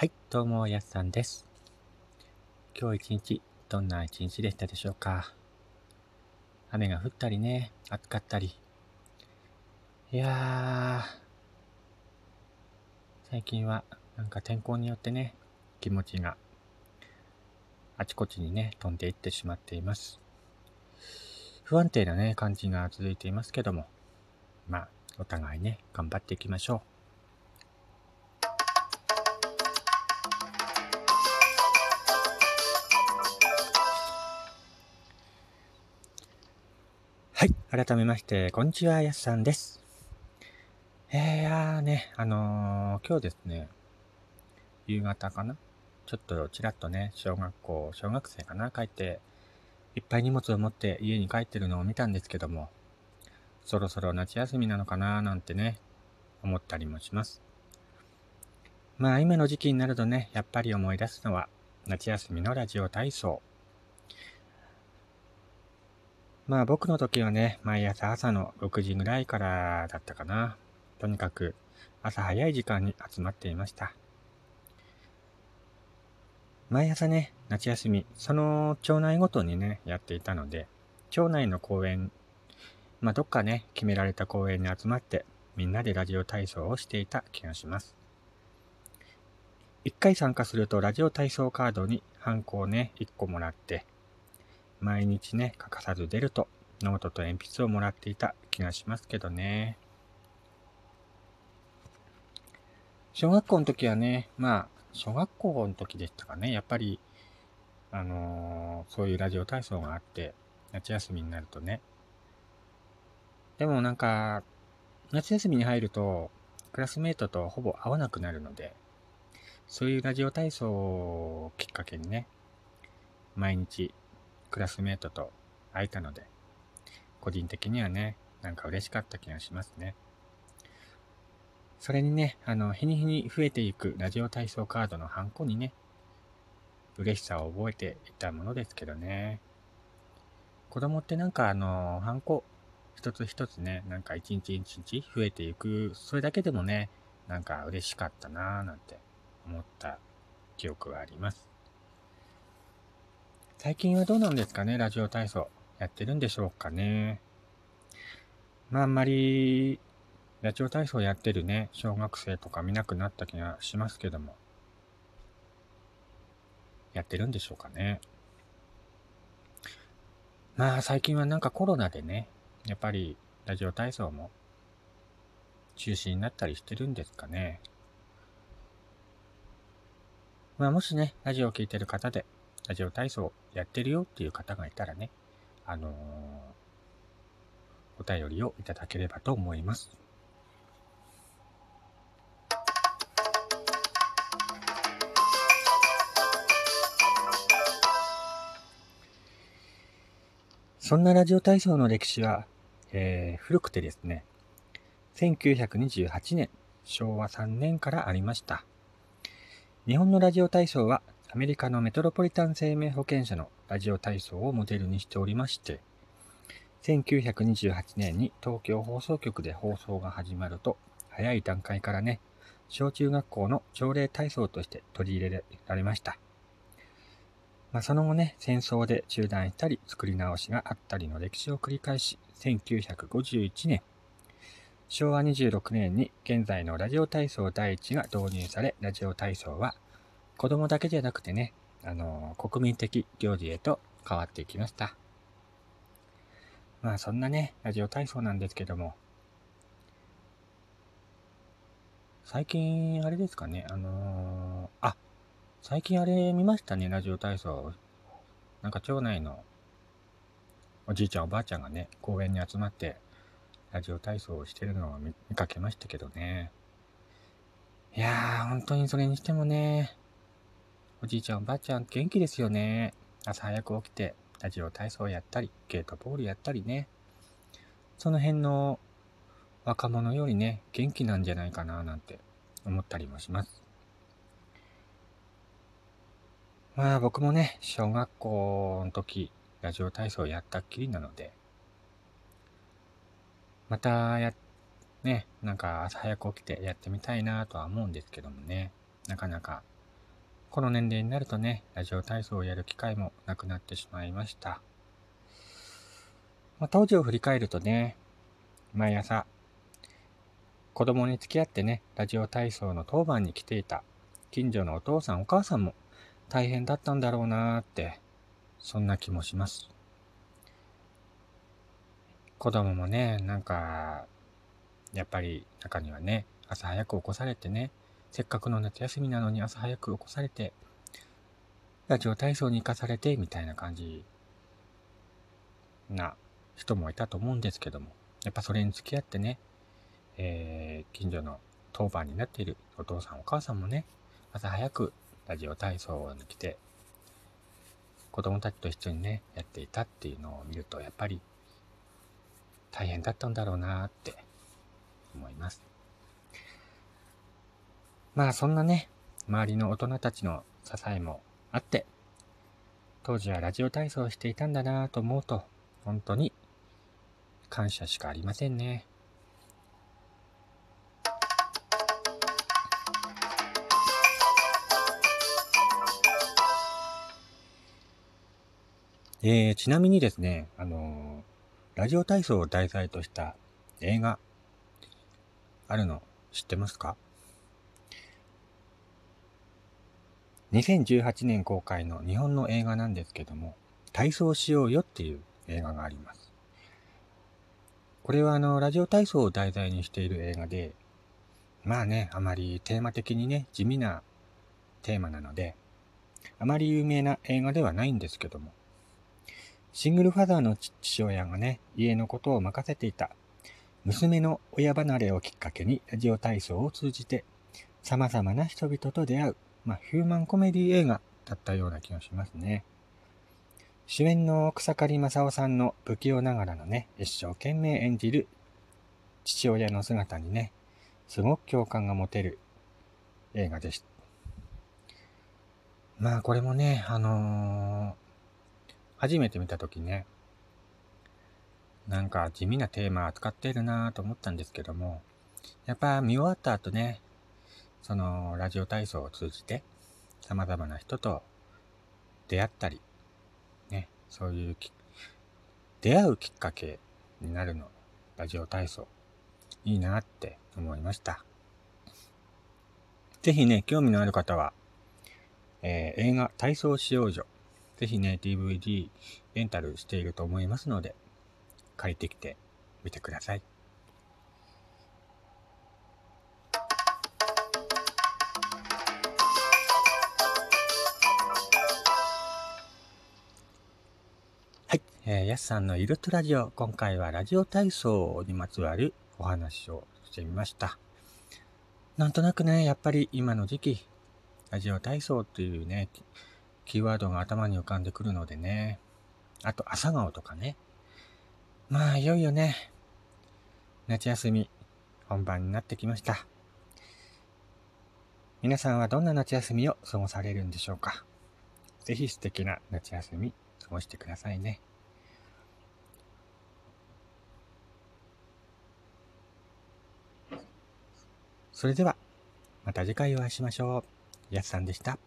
はい、どうも、やすさんです。今日一日、どんな一日でしたでしょうか？雨が降ったりね、暑かったり。いやー、最近はなんか天候によってね、気持ちがあちこちにね、飛んでいってしまっています。不安定なね、感じが続いていますけども、まあ、お互いね、頑張っていきましょう。はい。改めまして、こんにちは、やすさんです。えー、やーね、あのー、今日ですね、夕方かなちょっとちらっとね、小学校、小学生かな帰って、いっぱい荷物を持って家に帰ってるのを見たんですけども、そろそろ夏休みなのかななんてね、思ったりもします。まあ今の時期になるとね、やっぱり思い出すのは、夏休みのラジオ体操。まあ僕の時はね、毎朝朝の6時ぐらいからだったかな。とにかく朝早い時間に集まっていました。毎朝ね、夏休み、その町内ごとにね、やっていたので、町内の公園、まあどっかね、決められた公園に集まって、みんなでラジオ体操をしていた気がします。一回参加するとラジオ体操カードにハンコをね、一個もらって、毎日ね、欠かさず出ると、ノートと鉛筆をもらっていた気がしますけどね。小学校の時はね、まあ、小学校の時でしたかね、やっぱり、あのー、そういうラジオ体操があって、夏休みになるとね。でもなんか、夏休みに入ると、クラスメートとほぼ会わなくなるので、そういうラジオ体操をきっかけにね、毎日クラスメートと会えたので、個人的にはね、なんか嬉しかった気がしますね。それにね、あの、日に日に増えていくラジオ体操カードのハンコにね、嬉しさを覚えていたものですけどね。子供ってなんかあの、ハンコ一つ一つね、なんか一日一日増えていく、それだけでもね、なんか嬉しかったなぁなんて思った記憶があります。最近はどうなんですかね、ラジオ体操。やってるんでしょうかね？まあ、あんまり、ラジオ体操やってるね、小学生とか見なくなった気がしますけども。やってるんでしょうかね？まあ、最近はなんかコロナでね、やっぱり、ラジオ体操も、中止になったりしてるんですかね？まあ、もしね、ラジオを聴いてる方で、ラジオ体操やってるよっていう方がいたらね、あのー、お便りをいただければと思います。そんなラジオ体操の歴史は、えー、古くてですね、1928年、昭和3年からありました。日本のラジオ体操はアメリカのメトロポリタン生命保険社のラジオ体操をモデルにしておりまして、1928年に東京放送局で放送が始まると、早い段階からね、小中学校の朝礼体操として取り入れられました。まあ、その後ね、戦争で中断したり、作り直しがあったりの歴史を繰り返し、1951年、昭和26年に現在のラジオ体操第一が導入され、ラジオ体操は子供だけじゃなくてね、あの、国民的行事へと変わっていきました。まあそんなね、ラジオ体操なんですけども、最近、あれですかね、あのー、あ、最近あれ見ましたね、ラジオ体操。なんか町内のおじいちゃんおばあちゃんがね、公園に集まって、ラジオ体操をしてるのを見かけましたけどね。いやー、本当にそれにしてもね、おじいちゃんおばあちゃん元気ですよね。朝早く起きて、ラジオ体操やったり、ゲートボールやったりね。その辺の若者よりね、元気なんじゃないかななんて思ったりもします。まあ僕もね、小学校の時、ラジオ体操やったっきりなので、またや、ね、なんか朝早く起きてやってみたいなとは思うんですけどもね、なかなかこの年齢になるとね、ラジオ体操をやる機会もなくなってしまいました。まあ、当時を振り返るとね、毎朝、子供に付き合ってね、ラジオ体操の当番に来ていた近所のお父さんお母さんも大変だったんだろうなーって、そんな気もします。子供もね、なんか、やっぱり中にはね、朝早く起こされてね、せっかくの夏休みなのに朝早く起こされて、ラジオ体操に行かされて、みたいな感じな人もいたと思うんですけども、やっぱそれに付き合ってね、えー、近所の当番になっているお父さんお母さんもね、朝早くラジオ体操に来て、子供たちと一緒にね、やっていたっていうのを見ると、やっぱり大変だったんだろうなって思います。まあそんなね、周りの大人たちの支えもあって、当時はラジオ体操をしていたんだなと思うと、本当に感謝しかありませんね。えー、ちなみにですね、あのー、ラジオ体操を題材とした映画、あるの知ってますか？?2018 年公開の日本の映画なんですけども、体操しようよっていう映画があります。これはあの、ラジオ体操を題材にしている映画で、まあね、あまりテーマ的にね、地味なテーマなので、あまり有名な映画ではないんですけども、シングルファザーの父親がね、家のことを任せていた。娘の親離れをきっかけにラジオ体操を通じて、様々な人々と出会う、まあ、ヒューマンコメディ映画だったような気がしますね。主演の草刈正雄さんの不器用ながらのね、一生懸命演じる父親の姿にね、すごく共感が持てる映画でした。まあこれもね、あのー初めて見たときね、なんか地味なテーマ扱っているなぁと思ったんですけども、やっぱ見終わった後ね、そのラジオ体操を通じて様々な人と出会ったり、ね、そういう出会うきっかけになるの、ラジオ体操、いいなって思いました。ぜひね、興味のある方は、えー、映画体操使用所ぜひね、DVD レンタルしていると思いますので、借りてきてみてください。えー、やすさんのイルトラジオ。今回はラジオ体操にまつわるお話をしてみました。なんとなくね、やっぱり今の時期、ラジオ体操っていうね、キーワードが頭に浮かんでくるのでね。あと、朝顔とかね。まあ、いよいよね、夏休み、本番になってきました。皆さんはどんな夏休みを過ごされるんでしょうかぜひ素敵な夏休み過ごしてくださいね。それでは、また次回お会いしましょう。やすさんでした。